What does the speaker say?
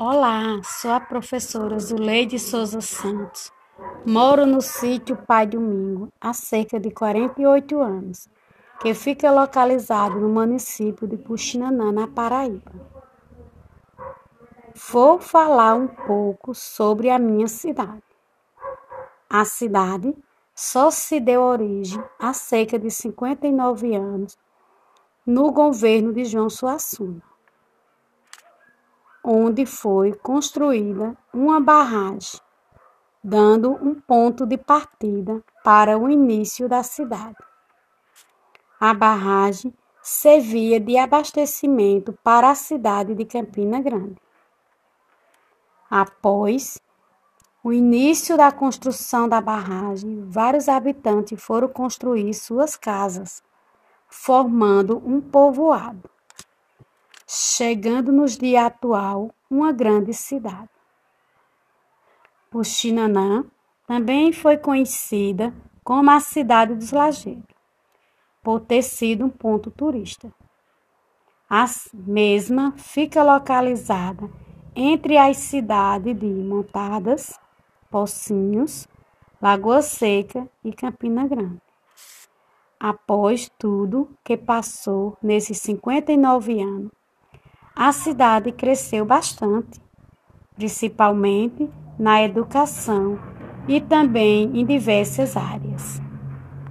Olá, sou a professora Zuleide Souza Santos. Moro no sítio Pai Domingo há cerca de 48 anos, que fica localizado no município de Puxinanã, na Paraíba. Vou falar um pouco sobre a minha cidade. A cidade só se deu origem há cerca de 59 anos no governo de João Suassuna onde foi construída uma barragem, dando um ponto de partida para o início da cidade. A barragem servia de abastecimento para a cidade de Campina Grande. Após o início da construção da barragem, vários habitantes foram construir suas casas, formando um povoado chegando nos dias atual uma grande cidade. Puxinanã também foi conhecida como a cidade dos Lageiros, por ter sido um ponto turista. A mesma fica localizada entre as cidades de Montadas, Pocinhos, Lagoa Seca e Campina Grande. Após tudo que passou nesses 59 anos, a cidade cresceu bastante, principalmente na educação e também em diversas áreas.